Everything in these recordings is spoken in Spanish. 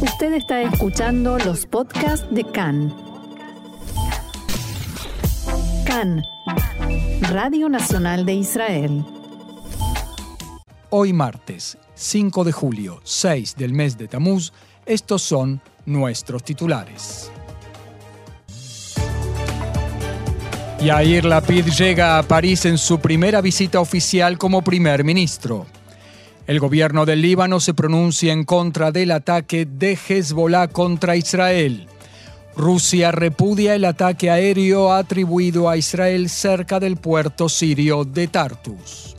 Usted está escuchando los podcasts de CAN. CAN, Radio Nacional de Israel. Hoy martes, 5 de julio, 6 del mes de Tamuz, estos son nuestros titulares. Yair Lapid llega a París en su primera visita oficial como primer ministro. El gobierno del Líbano se pronuncia en contra del ataque de Hezbollah contra Israel. Rusia repudia el ataque aéreo atribuido a Israel cerca del puerto sirio de Tartus.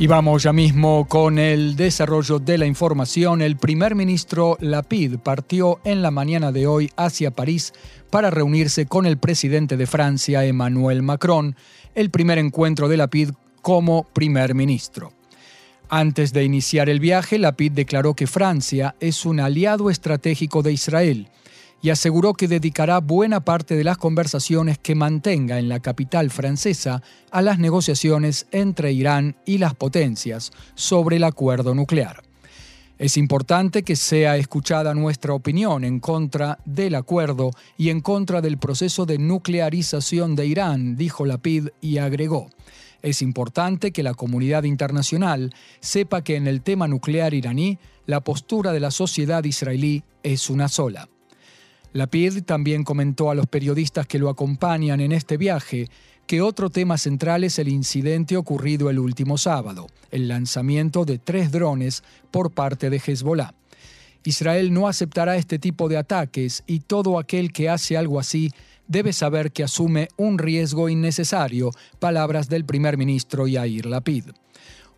Y vamos ya mismo con el desarrollo de la información. El primer ministro Lapid partió en la mañana de hoy hacia París para reunirse con el presidente de Francia, Emmanuel Macron, el primer encuentro de Lapid como primer ministro. Antes de iniciar el viaje, Lapid declaró que Francia es un aliado estratégico de Israel y aseguró que dedicará buena parte de las conversaciones que mantenga en la capital francesa a las negociaciones entre Irán y las potencias sobre el acuerdo nuclear. Es importante que sea escuchada nuestra opinión en contra del acuerdo y en contra del proceso de nuclearización de Irán, dijo Lapid y agregó. Es importante que la comunidad internacional sepa que en el tema nuclear iraní la postura de la sociedad israelí es una sola. Lapid también comentó a los periodistas que lo acompañan en este viaje que otro tema central es el incidente ocurrido el último sábado, el lanzamiento de tres drones por parte de Hezbollah. Israel no aceptará este tipo de ataques y todo aquel que hace algo así debe saber que asume un riesgo innecesario, palabras del primer ministro Yair Lapid.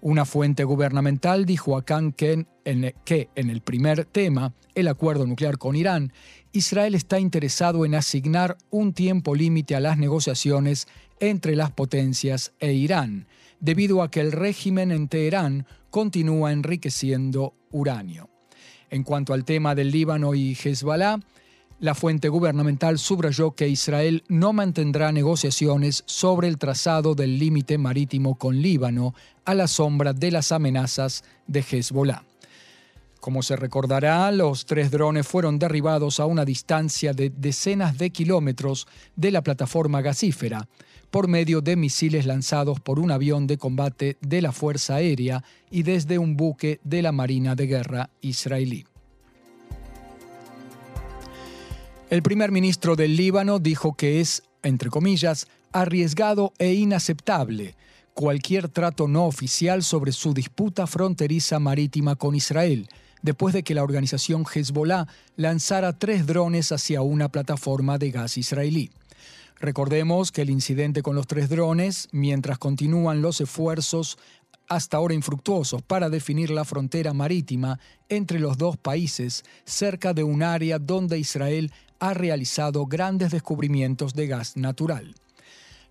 Una fuente gubernamental dijo a Khan que en el primer tema, el acuerdo nuclear con Irán, Israel está interesado en asignar un tiempo límite a las negociaciones entre las potencias e Irán, debido a que el régimen en Teherán continúa enriqueciendo uranio. En cuanto al tema del Líbano y Hezbollah, la fuente gubernamental subrayó que Israel no mantendrá negociaciones sobre el trazado del límite marítimo con Líbano a la sombra de las amenazas de Hezbollah. Como se recordará, los tres drones fueron derribados a una distancia de decenas de kilómetros de la plataforma gasífera por medio de misiles lanzados por un avión de combate de la Fuerza Aérea y desde un buque de la Marina de Guerra israelí. El primer ministro del Líbano dijo que es, entre comillas, arriesgado e inaceptable cualquier trato no oficial sobre su disputa fronteriza marítima con Israel, después de que la organización Hezbollah lanzara tres drones hacia una plataforma de gas israelí. Recordemos que el incidente con los tres drones, mientras continúan los esfuerzos hasta ahora infructuosos para definir la frontera marítima entre los dos países cerca de un área donde Israel ha realizado grandes descubrimientos de gas natural.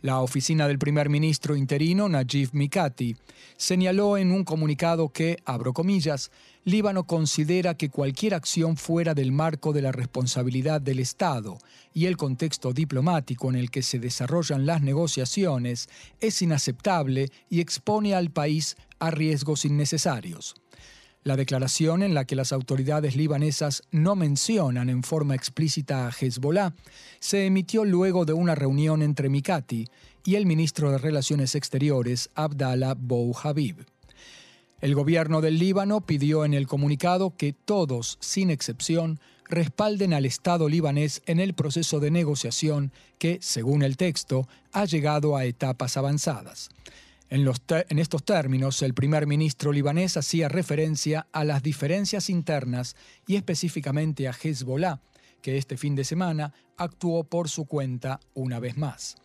La oficina del primer ministro interino, Najib Mikati, señaló en un comunicado que, abro comillas, Líbano considera que cualquier acción fuera del marco de la responsabilidad del Estado y el contexto diplomático en el que se desarrollan las negociaciones es inaceptable y expone al país a riesgos innecesarios. La declaración en la que las autoridades libanesas no mencionan en forma explícita a Hezbollah se emitió luego de una reunión entre Mikati y el ministro de Relaciones Exteriores Abdallah Bou Habib. El gobierno del Líbano pidió en el comunicado que todos, sin excepción, respalden al Estado libanés en el proceso de negociación que, según el texto, ha llegado a etapas avanzadas. En, estos términos, el primer ministro libanés hacía referencia a las diferencias internas y específicamente a Hezbollah, que este fin de semana actuó por su cuenta una vez más.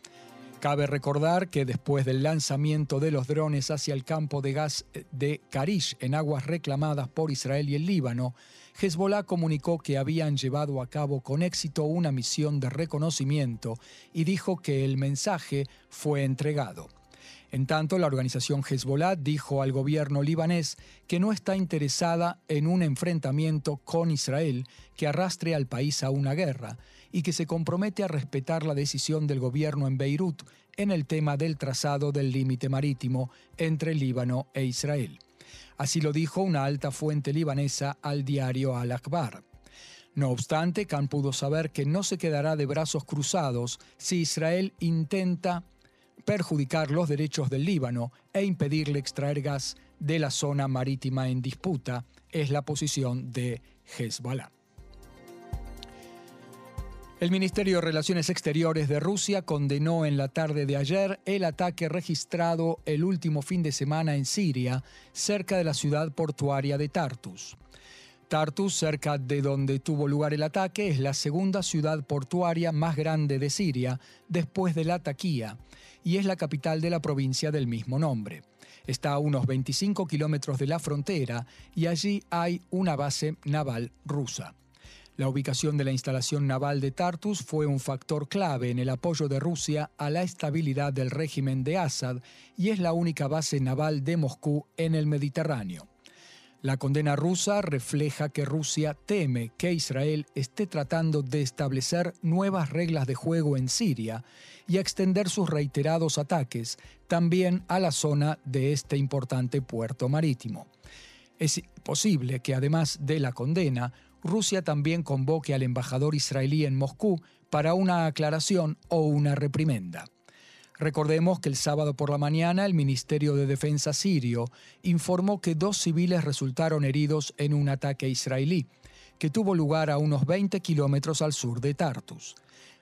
Cabe recordar que después del lanzamiento de los drones hacia el campo de gas de Karish en aguas reclamadas por Israel y el Líbano, Hezbollah comunicó que habían llevado a cabo con éxito una misión de reconocimiento y dijo que el mensaje fue entregado. En tanto, la organización Hezbollah dijo al gobierno libanés que no está interesada en un enfrentamiento con Israel que arrastre al país a una guerra y que se compromete a respetar la decisión del gobierno en Beirut en el tema del trazado del límite marítimo entre Líbano e Israel. Así lo dijo una alta fuente libanesa al diario Al-Akbar. No obstante, Khan pudo saber que no se quedará de brazos cruzados si Israel intenta perjudicar los derechos del Líbano e impedirle extraer gas de la zona marítima en disputa, es la posición de Hezbollah. El Ministerio de Relaciones Exteriores de Rusia condenó en la tarde de ayer el ataque registrado el último fin de semana en Siria, cerca de la ciudad portuaria de Tartus. Tartus, cerca de donde tuvo lugar el ataque, es la segunda ciudad portuaria más grande de Siria, después de Latakia, y es la capital de la provincia del mismo nombre. Está a unos 25 kilómetros de la frontera y allí hay una base naval rusa. La ubicación de la instalación naval de Tartus fue un factor clave en el apoyo de Rusia a la estabilidad del régimen de Assad y es la única base naval de Moscú en el Mediterráneo. La condena rusa refleja que Rusia teme que Israel esté tratando de establecer nuevas reglas de juego en Siria y extender sus reiterados ataques también a la zona de este importante puerto marítimo. Es posible que además de la condena, Rusia también convoque al embajador israelí en Moscú para una aclaración o una reprimenda. Recordemos que el sábado por la mañana el Ministerio de Defensa sirio informó que dos civiles resultaron heridos en un ataque israelí, que tuvo lugar a unos 20 kilómetros al sur de Tartus.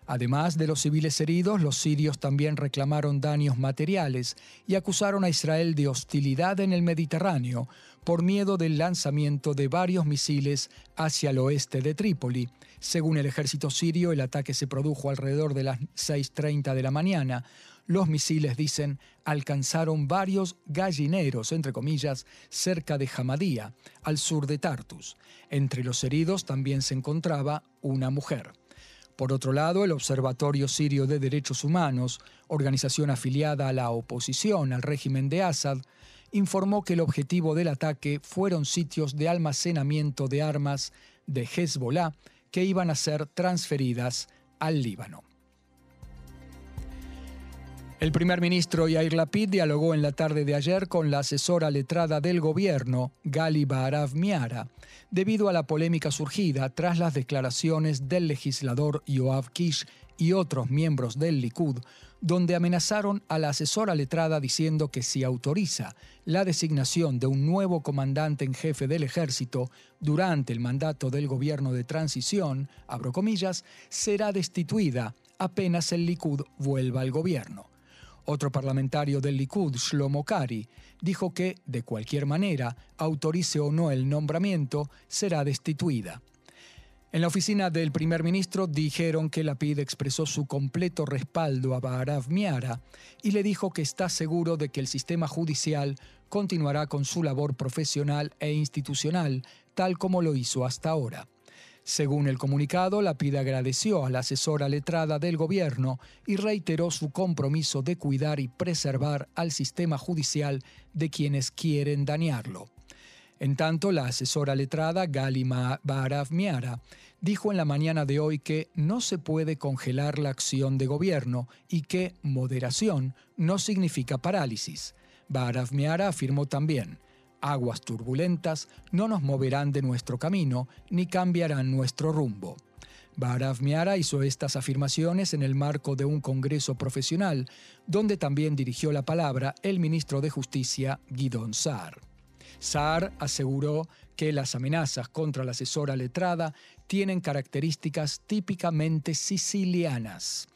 Además de los civiles heridos, los sirios también reclamaron daños materiales y acusaron a Israel de hostilidad en el Mediterráneo por miedo del lanzamiento de varios misiles hacia el oeste de Trípoli. Según el ejército sirio, el ataque se produjo alrededor de las 6.30 de la mañana. Los misiles, dicen, alcanzaron varios gallineros, entre comillas, cerca de Hamadía, al sur de Tartus. Entre los heridos también se encontraba una mujer. Por otro lado, el Observatorio Sirio de Derechos Humanos, organización afiliada a la oposición al régimen de Assad, informó que el objetivo del ataque fueron sitios de almacenamiento de armas de Hezbollah que iban a ser transferidas al Líbano. El primer ministro Yair Lapid dialogó en la tarde de ayer con la asesora letrada del gobierno, Gali Baharav Miara, debido a la polémica surgida tras las declaraciones del legislador Yoav Kish y otros miembros del Likud, donde amenazaron a la asesora letrada diciendo que si autoriza la designación de un nuevo comandante en jefe del ejército durante el mandato del gobierno de transición, abro comillas, será destituida apenas el Likud vuelva al gobierno. Otro parlamentario del Likud, Shlomo Kari, dijo que, de cualquier manera, autorice o no el nombramiento, será destituida. En la oficina del primer ministro dijeron que Lapid expresó su completo respaldo a Baharav Miara y le dijo que está seguro de que el sistema judicial continuará con su labor profesional e institucional, tal como lo hizo hasta ahora. Según el comunicado, Lapid agradeció a la asesora letrada del gobierno y reiteró su compromiso de cuidar y preservar al sistema judicial de quienes quieren dañarlo. En tanto, la asesora letrada Galima Barav Miara dijo en la mañana de hoy que no se puede congelar la acción de gobierno y que moderación no significa parálisis. Barav Miara afirmó también, aguas turbulentas no nos moverán de nuestro camino ni cambiarán nuestro rumbo. Barav Miara hizo estas afirmaciones en el marco de un congreso profesional, donde también dirigió la palabra el ministro de Justicia, Guidon Saar. Saar aseguró que las amenazas contra la asesora letrada tienen características típicamente sicilianas.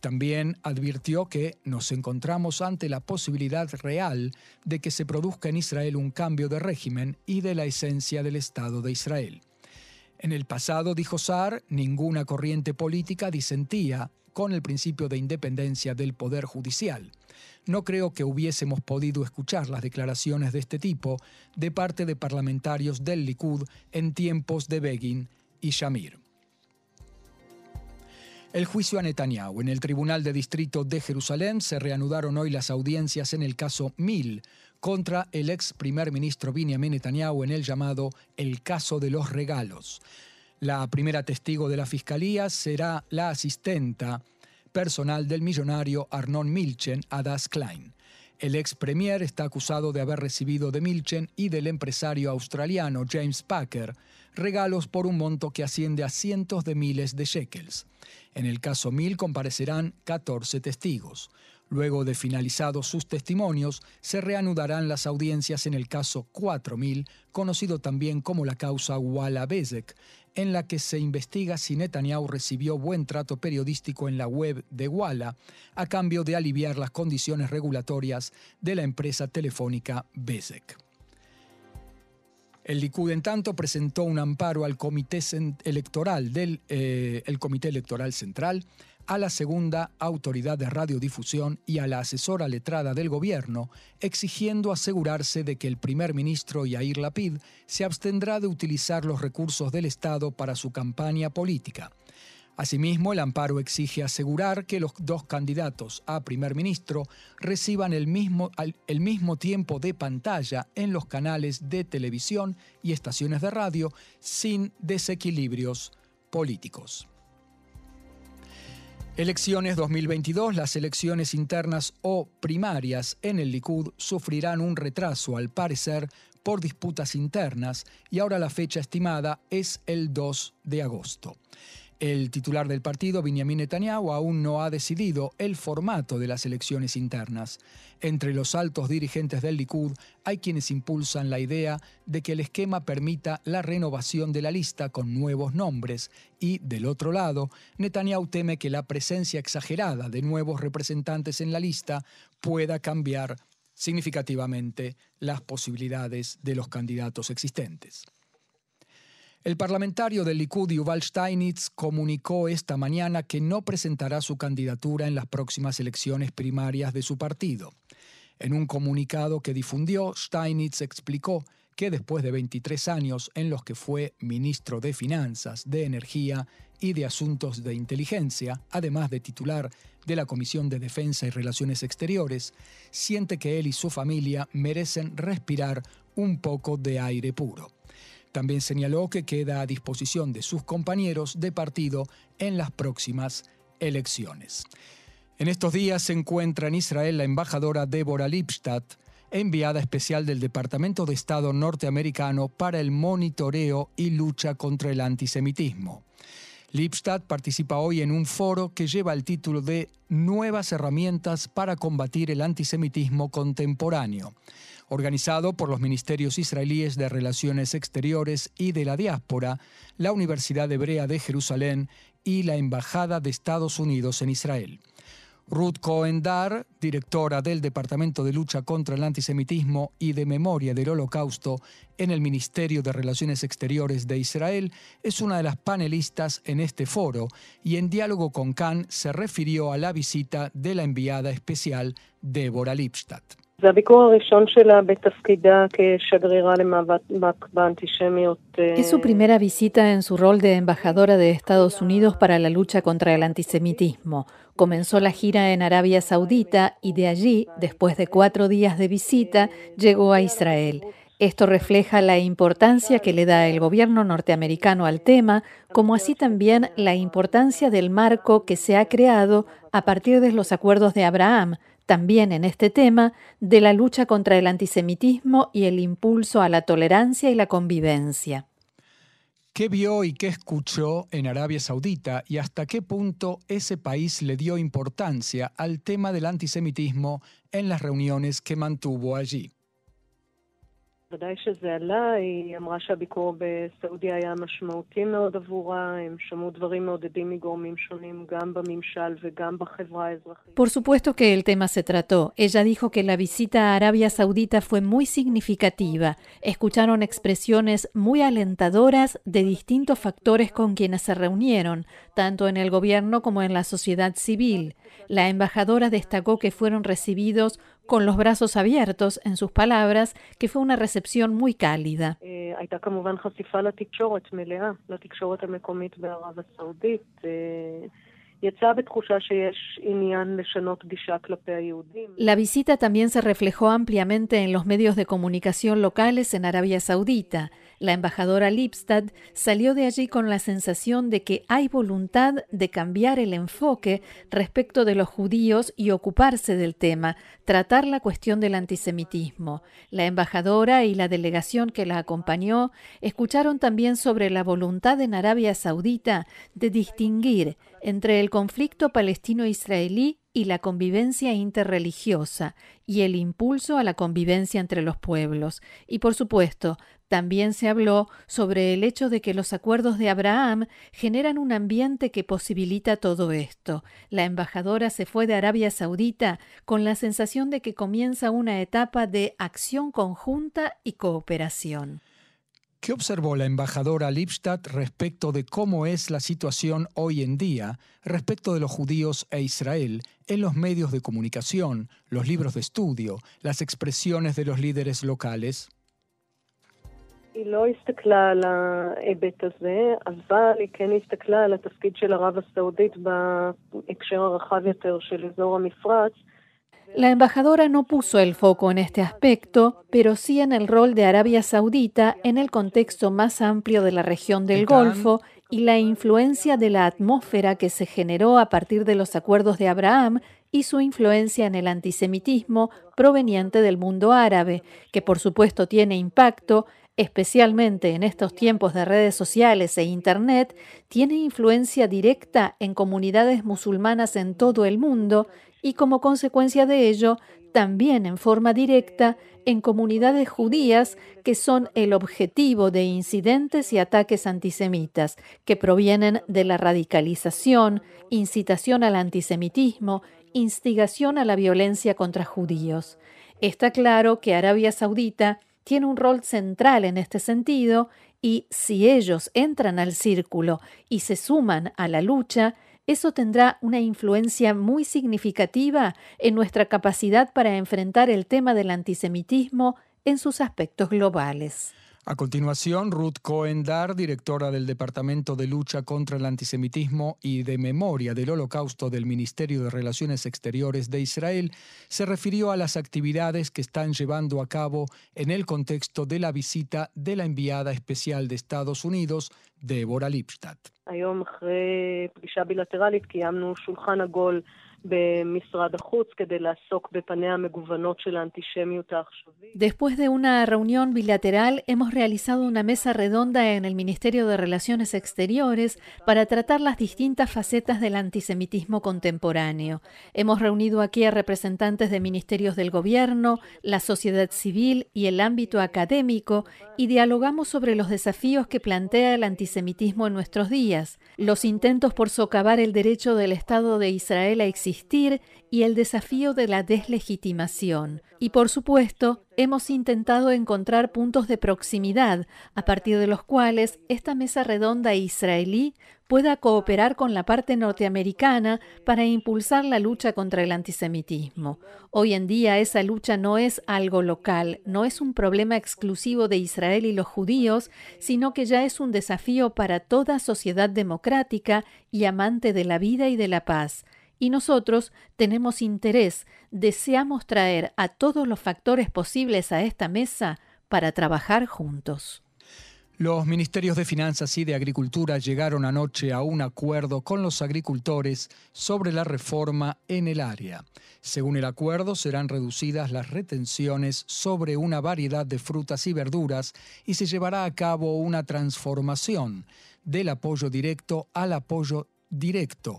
También advirtió que nos encontramos ante la posibilidad real de que se produzca en Israel un cambio de régimen y de la esencia del Estado de Israel. En el pasado, dijo Saar, ninguna corriente política disentía con el principio de independencia del Poder Judicial. No creo que hubiésemos podido escuchar las declaraciones de este tipo de parte de parlamentarios del Likud en tiempos de Begin y Shamir. El juicio a Netanyahu. En el Tribunal de Distrito de Jerusalén se reanudaron hoy las audiencias en el caso Mil contra el ex primer ministro Benjamin Netanyahu en el llamado el caso de los regalos. La primera testigo de la fiscalía será la asistenta personal del millonario Arnon Milchen, Adas Klein. El ex premier está acusado de haber recibido de Milchen y del empresario australiano James Packer regalos por un monto que asciende a cientos de miles de shekels. En el caso Mil comparecerán 14 testigos. Luego de finalizados sus testimonios, se reanudarán las audiencias en el caso 4000, conocido también como la causa Walla Bezek, en la que se investiga si Netanyahu recibió buen trato periodístico en la web de Walla a cambio de aliviar las condiciones regulatorias de la empresa telefónica Bezek. El Likud, en tanto, presentó un amparo al Comité Electoral del eh, el Comité Electoral Central, a la segunda autoridad de radiodifusión y a la asesora letrada del gobierno, exigiendo asegurarse de que el primer ministro Yair Lapid se abstendrá de utilizar los recursos del Estado para su campaña política. Asimismo, el amparo exige asegurar que los dos candidatos a primer ministro reciban el mismo, el mismo tiempo de pantalla en los canales de televisión y estaciones de radio sin desequilibrios políticos. Elecciones 2022, las elecciones internas o primarias en el Likud sufrirán un retraso, al parecer, por disputas internas y ahora la fecha estimada es el 2 de agosto. El titular del partido, Benjamin Netanyahu, aún no ha decidido el formato de las elecciones internas. Entre los altos dirigentes del Likud hay quienes impulsan la idea de que el esquema permita la renovación de la lista con nuevos nombres y, del otro lado, Netanyahu teme que la presencia exagerada de nuevos representantes en la lista pueda cambiar significativamente las posibilidades de los candidatos existentes. El parlamentario del Likud Yuval Steinitz comunicó esta mañana que no presentará su candidatura en las próximas elecciones primarias de su partido. En un comunicado que difundió, Steinitz explicó que después de 23 años en los que fue ministro de Finanzas, de Energía y de Asuntos de Inteligencia, además de titular de la Comisión de Defensa y Relaciones Exteriores, siente que él y su familia merecen respirar un poco de aire puro. También señaló que queda a disposición de sus compañeros de partido en las próximas elecciones. En estos días se encuentra en Israel la embajadora Deborah Lipstadt, enviada especial del Departamento de Estado norteamericano para el monitoreo y lucha contra el antisemitismo. Lipstadt participa hoy en un foro que lleva el título de Nuevas herramientas para combatir el antisemitismo contemporáneo organizado por los ministerios israelíes de Relaciones Exteriores y de la Diáspora, la Universidad Hebrea de Jerusalén y la Embajada de Estados Unidos en Israel. Ruth Cohen Dar, directora del Departamento de Lucha contra el Antisemitismo y de Memoria del Holocausto en el Ministerio de Relaciones Exteriores de Israel, es una de las panelistas en este foro y en diálogo con Khan se refirió a la visita de la enviada especial Deborah Lipstadt. Es su primera visita en su rol de embajadora de Estados Unidos para la lucha contra el antisemitismo. Comenzó la gira en Arabia Saudita y de allí, después de cuatro días de visita, llegó a Israel. Esto refleja la importancia que le da el gobierno norteamericano al tema, como así también la importancia del marco que se ha creado a partir de los acuerdos de Abraham, también en este tema de la lucha contra el antisemitismo y el impulso a la tolerancia y la convivencia. ¿Qué vio y qué escuchó en Arabia Saudita y hasta qué punto ese país le dio importancia al tema del antisemitismo en las reuniones que mantuvo allí? ודאי שזה עלה, היא אמרה שהביקור בסעודיה היה משמעותי מאוד עבורה, הם שמעו דברים מעודדים מגורמים שונים, גם בממשל וגם בחברה האזרחית. Por supuesto que el tema se trató. Ella dijo que la visita a Arabia Saudita fue muy significativa. Escucharon expresiones muy alentadoras de distintos factores con quienes se reunieron, tanto en el gobierno como en la sociedad civil. La embajadora destacó que fueron recibidos con los brazos abiertos, en sus palabras, que fue una recepción muy cálida. La visita también se reflejó ampliamente en los medios de comunicación locales en Arabia Saudita. La embajadora Lipstad salió de allí con la sensación de que hay voluntad de cambiar el enfoque respecto de los judíos y ocuparse del tema, tratar la cuestión del antisemitismo. La embajadora y la delegación que la acompañó escucharon también sobre la voluntad en Arabia Saudita de distinguir entre el conflicto palestino-israelí y la convivencia interreligiosa y el impulso a la convivencia entre los pueblos. Y por supuesto, también se habló sobre el hecho de que los acuerdos de Abraham generan un ambiente que posibilita todo esto. La embajadora se fue de Arabia Saudita con la sensación de que comienza una etapa de acción conjunta y cooperación. ¿Qué observó la embajadora Lipstadt respecto de cómo es la situación hoy en día respecto de los judíos e Israel en los medios de comunicación, los libros de estudio, las expresiones de los líderes locales? La embajadora no puso el foco en este aspecto, pero sí en el rol de Arabia Saudita en el contexto más amplio de la región del Golfo y la influencia de la atmósfera que se generó a partir de los acuerdos de Abraham y su influencia en el antisemitismo proveniente del mundo árabe, que por supuesto tiene impacto, especialmente en estos tiempos de redes sociales e Internet, tiene influencia directa en comunidades musulmanas en todo el mundo y como consecuencia de ello, también en forma directa en comunidades judías que son el objetivo de incidentes y ataques antisemitas que provienen de la radicalización, incitación al antisemitismo, instigación a la violencia contra judíos. Está claro que Arabia Saudita tiene un rol central en este sentido y si ellos entran al círculo y se suman a la lucha, eso tendrá una influencia muy significativa en nuestra capacidad para enfrentar el tema del antisemitismo en sus aspectos globales. A continuación, Ruth Cohen-Dar, directora del Departamento de Lucha contra el Antisemitismo y de Memoria del Holocausto del Ministerio de Relaciones Exteriores de Israel, se refirió a las actividades que están llevando a cabo en el contexto de la visita de la enviada especial de Estados Unidos, Deborah Lipstadt. Después de una reunión bilateral, hemos realizado una mesa redonda en el Ministerio de Relaciones Exteriores para tratar las distintas facetas del antisemitismo contemporáneo. Hemos reunido aquí a representantes de ministerios del gobierno, la sociedad civil y el ámbito académico y dialogamos sobre los desafíos que plantea el antisemitismo en nuestros días, los intentos por socavar el derecho del Estado de Israel a existir y el desafío de la deslegitimación. Y por supuesto, hemos intentado encontrar puntos de proximidad a partir de los cuales esta mesa redonda israelí pueda cooperar con la parte norteamericana para impulsar la lucha contra el antisemitismo. Hoy en día esa lucha no es algo local, no es un problema exclusivo de Israel y los judíos, sino que ya es un desafío para toda sociedad democrática y amante de la vida y de la paz y nosotros tenemos interés, deseamos traer a todos los factores posibles a esta mesa para trabajar juntos. Los ministerios de Finanzas y de Agricultura llegaron anoche a un acuerdo con los agricultores sobre la reforma en el área. Según el acuerdo, serán reducidas las retenciones sobre una variedad de frutas y verduras y se llevará a cabo una transformación del apoyo directo al apoyo directo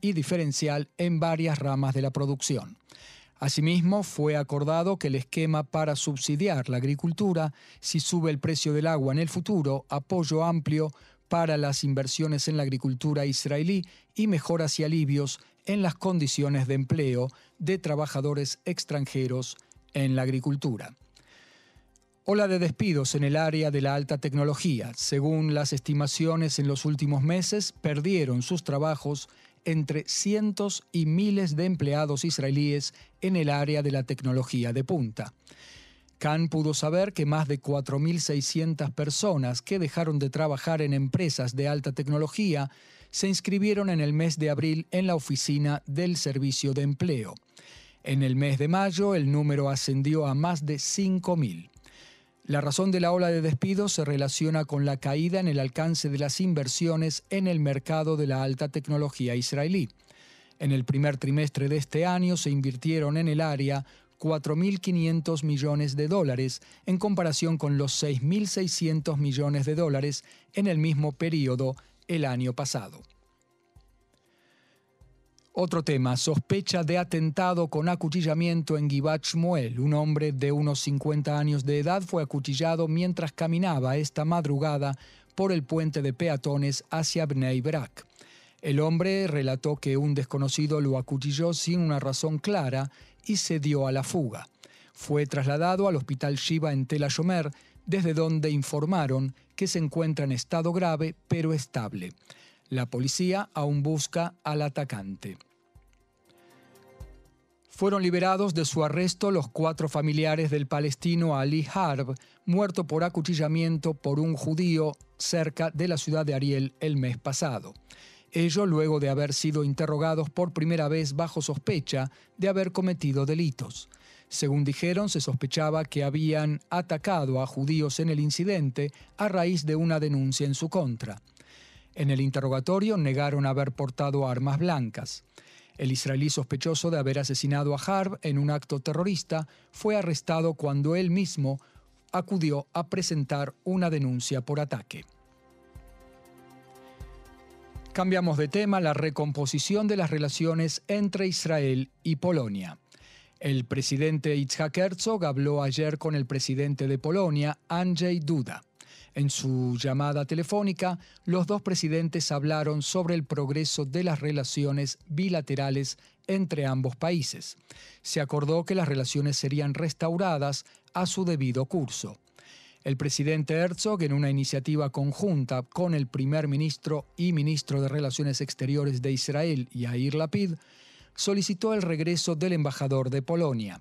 y diferencial en varias ramas de la producción. Asimismo, fue acordado que el esquema para subsidiar la agricultura, si sube el precio del agua en el futuro, apoyo amplio para las inversiones en la agricultura israelí y mejoras y alivios en las condiciones de empleo de trabajadores extranjeros en la agricultura. Ola de despidos en el área de la alta tecnología. Según las estimaciones en los últimos meses, perdieron sus trabajos entre cientos y miles de empleados israelíes en el área de la tecnología de punta. Khan pudo saber que más de 4.600 personas que dejaron de trabajar en empresas de alta tecnología se inscribieron en el mes de abril en la oficina del Servicio de Empleo. En el mes de mayo el número ascendió a más de 5.000. La razón de la ola de despidos se relaciona con la caída en el alcance de las inversiones en el mercado de la alta tecnología israelí. En el primer trimestre de este año se invirtieron en el área 4.500 millones de dólares en comparación con los 6.600 millones de dólares en el mismo periodo el año pasado. Otro tema, sospecha de atentado con acuchillamiento en Givat Shmuel. Un hombre de unos 50 años de edad fue acuchillado mientras caminaba esta madrugada por el puente de peatones hacia Bnei Brak. El hombre relató que un desconocido lo acuchilló sin una razón clara y se dio a la fuga. Fue trasladado al hospital Shiva en Tel Ashomer, desde donde informaron que se encuentra en estado grave pero estable. La policía aún busca al atacante. Fueron liberados de su arresto los cuatro familiares del palestino Ali Harb, muerto por acuchillamiento por un judío cerca de la ciudad de Ariel el mes pasado. Ello luego de haber sido interrogados por primera vez bajo sospecha de haber cometido delitos. Según dijeron, se sospechaba que habían atacado a judíos en el incidente a raíz de una denuncia en su contra. En el interrogatorio negaron haber portado armas blancas. El israelí sospechoso de haber asesinado a Harb en un acto terrorista fue arrestado cuando él mismo acudió a presentar una denuncia por ataque. Cambiamos de tema, la recomposición de las relaciones entre Israel y Polonia. El presidente Itzhak Herzog habló ayer con el presidente de Polonia, Andrzej Duda. En su llamada telefónica, los dos presidentes hablaron sobre el progreso de las relaciones bilaterales entre ambos países. Se acordó que las relaciones serían restauradas a su debido curso. El presidente Herzog, en una iniciativa conjunta con el primer ministro y ministro de Relaciones Exteriores de Israel, Yair Lapid, solicitó el regreso del embajador de Polonia.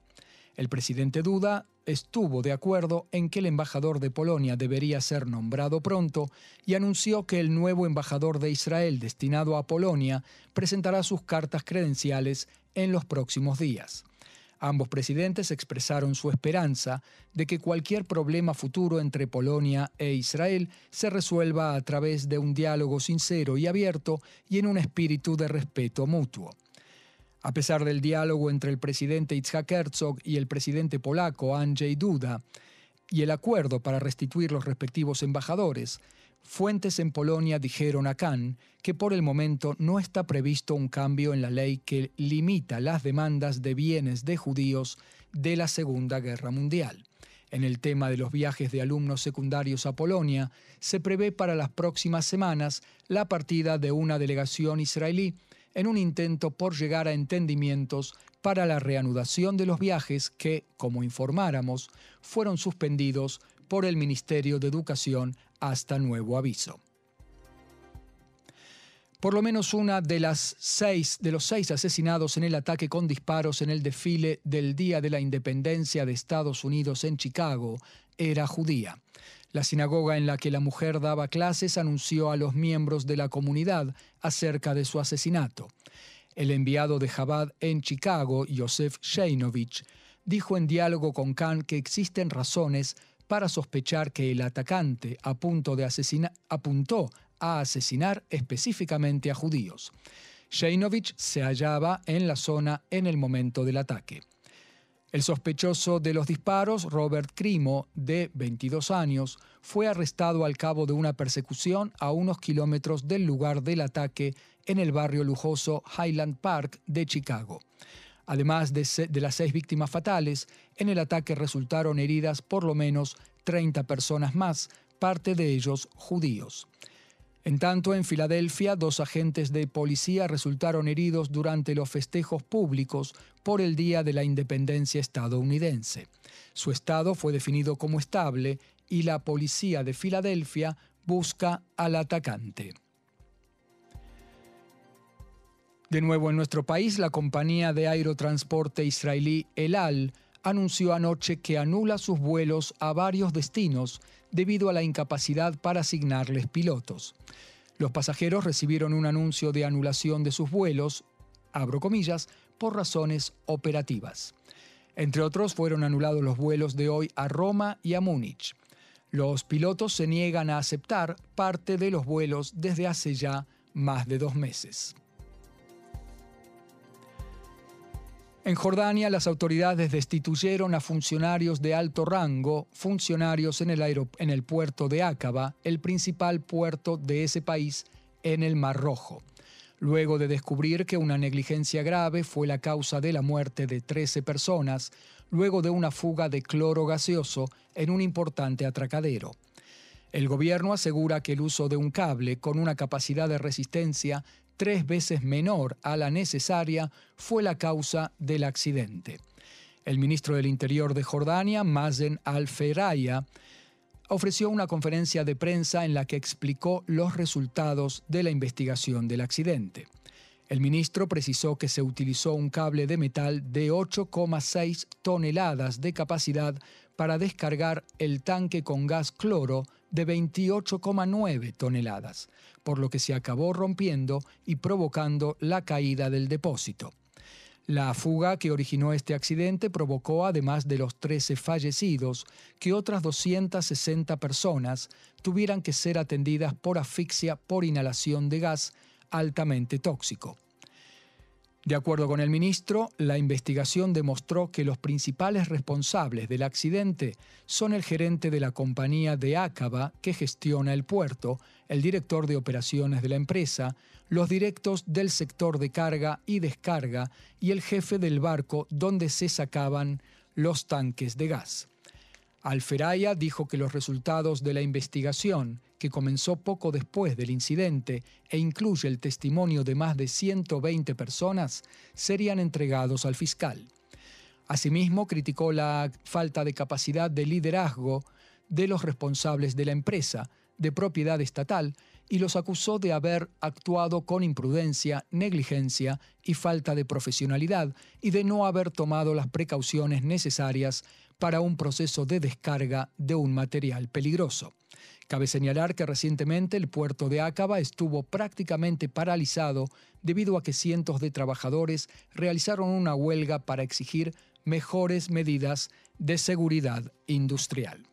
El presidente Duda estuvo de acuerdo en que el embajador de Polonia debería ser nombrado pronto y anunció que el nuevo embajador de Israel destinado a Polonia presentará sus cartas credenciales en los próximos días. Ambos presidentes expresaron su esperanza de que cualquier problema futuro entre Polonia e Israel se resuelva a través de un diálogo sincero y abierto y en un espíritu de respeto mutuo. A pesar del diálogo entre el presidente Itzhak Herzog y el presidente polaco Andrzej Duda y el acuerdo para restituir los respectivos embajadores, fuentes en Polonia dijeron a Khan que por el momento no está previsto un cambio en la ley que limita las demandas de bienes de judíos de la Segunda Guerra Mundial. En el tema de los viajes de alumnos secundarios a Polonia, se prevé para las próximas semanas la partida de una delegación israelí en un intento por llegar a entendimientos para la reanudación de los viajes que, como informáramos, fueron suspendidos por el Ministerio de Educación hasta nuevo aviso. Por lo menos una de las seis de los seis asesinados en el ataque con disparos en el desfile del Día de la Independencia de Estados Unidos en Chicago era judía. La sinagoga en la que la mujer daba clases anunció a los miembros de la comunidad acerca de su asesinato. El enviado de Chabad en Chicago, Yosef Sheinovich, dijo en diálogo con Khan que existen razones para sospechar que el atacante apuntó a asesinar específicamente a judíos. Sheinovich se hallaba en la zona en el momento del ataque. El sospechoso de los disparos, Robert Crimo, de 22 años, fue arrestado al cabo de una persecución a unos kilómetros del lugar del ataque en el barrio lujoso Highland Park de Chicago. Además de, de, las seis víctimas fatales, en el ataque resultaron heridas por lo menos 30 personas más, parte de ellos judíos. En tanto, en Filadelfia, dos agentes de policía resultaron heridos durante los festejos públicos por el Día de la Independencia estadounidense. Su estado fue definido como estable y la policía de Filadelfia busca al atacante. De nuevo en nuestro país, la compañía de aerotransporte israelí El Al anunció anoche que anula sus vuelos a varios destinos debido a la incapacidad para asignarles pilotos. Los pasajeros recibieron un anuncio de anulación de sus vuelos, abro comillas, por razones operativas. Entre otros, fueron anulados los vuelos de hoy a Roma y a Múnich. Los pilotos se niegan a aceptar parte de los vuelos desde hace ya más de dos meses. En Jordania, las autoridades destituyeron a funcionarios de alto rango, funcionarios en el, puerto de Aqaba, el principal puerto de ese país en el Mar Rojo luego de descubrir que una negligencia grave fue la causa de la muerte de 13 personas, luego de una fuga de cloro gaseoso en un importante atracadero. El gobierno asegura que el uso de un cable con una capacidad de resistencia tres veces menor a la necesaria fue la causa del accidente. El ministro del Interior de Jordania, Mazen Al-Feraya, ofreció una conferencia de prensa en la que explicó los resultados de la investigación del accidente. El ministro precisó que se utilizó un cable de metal de 8,6 toneladas de capacidad para descargar el tanque con gas cloro de 28,9 toneladas, por lo que se acabó rompiendo y provocando la caída del depósito. La fuga que originó este accidente provocó, además de los 13 fallecidos, que otras 260 personas tuvieran que ser atendidas por asfixia por inhalación de gas altamente tóxico. De acuerdo con el ministro, la investigación demostró que los principales responsables del accidente son el gerente de la compañía de Acaba que gestiona el puerto, el director de operaciones de la empresa, los directos del sector de carga y descarga y el jefe del barco donde se sacaban los tanques de gas. Alferaya dijo que los resultados de la investigación, que comenzó poco después del incidente e incluye el testimonio de más de 120 personas, serían entregados al fiscal. Asimismo, criticó la falta de capacidad de liderazgo de los responsables de la empresa, de propiedad estatal, y los acusó de haber actuado con imprudencia, negligencia y falta de profesionalidad, y de no haber tomado las precauciones necesarias para un proceso de descarga de un material peligroso. Cabe señalar que recientemente el puerto de Acaba estuvo prácticamente paralizado debido a que cientos de trabajadores realizaron una huelga para exigir mejores medidas de seguridad industrial.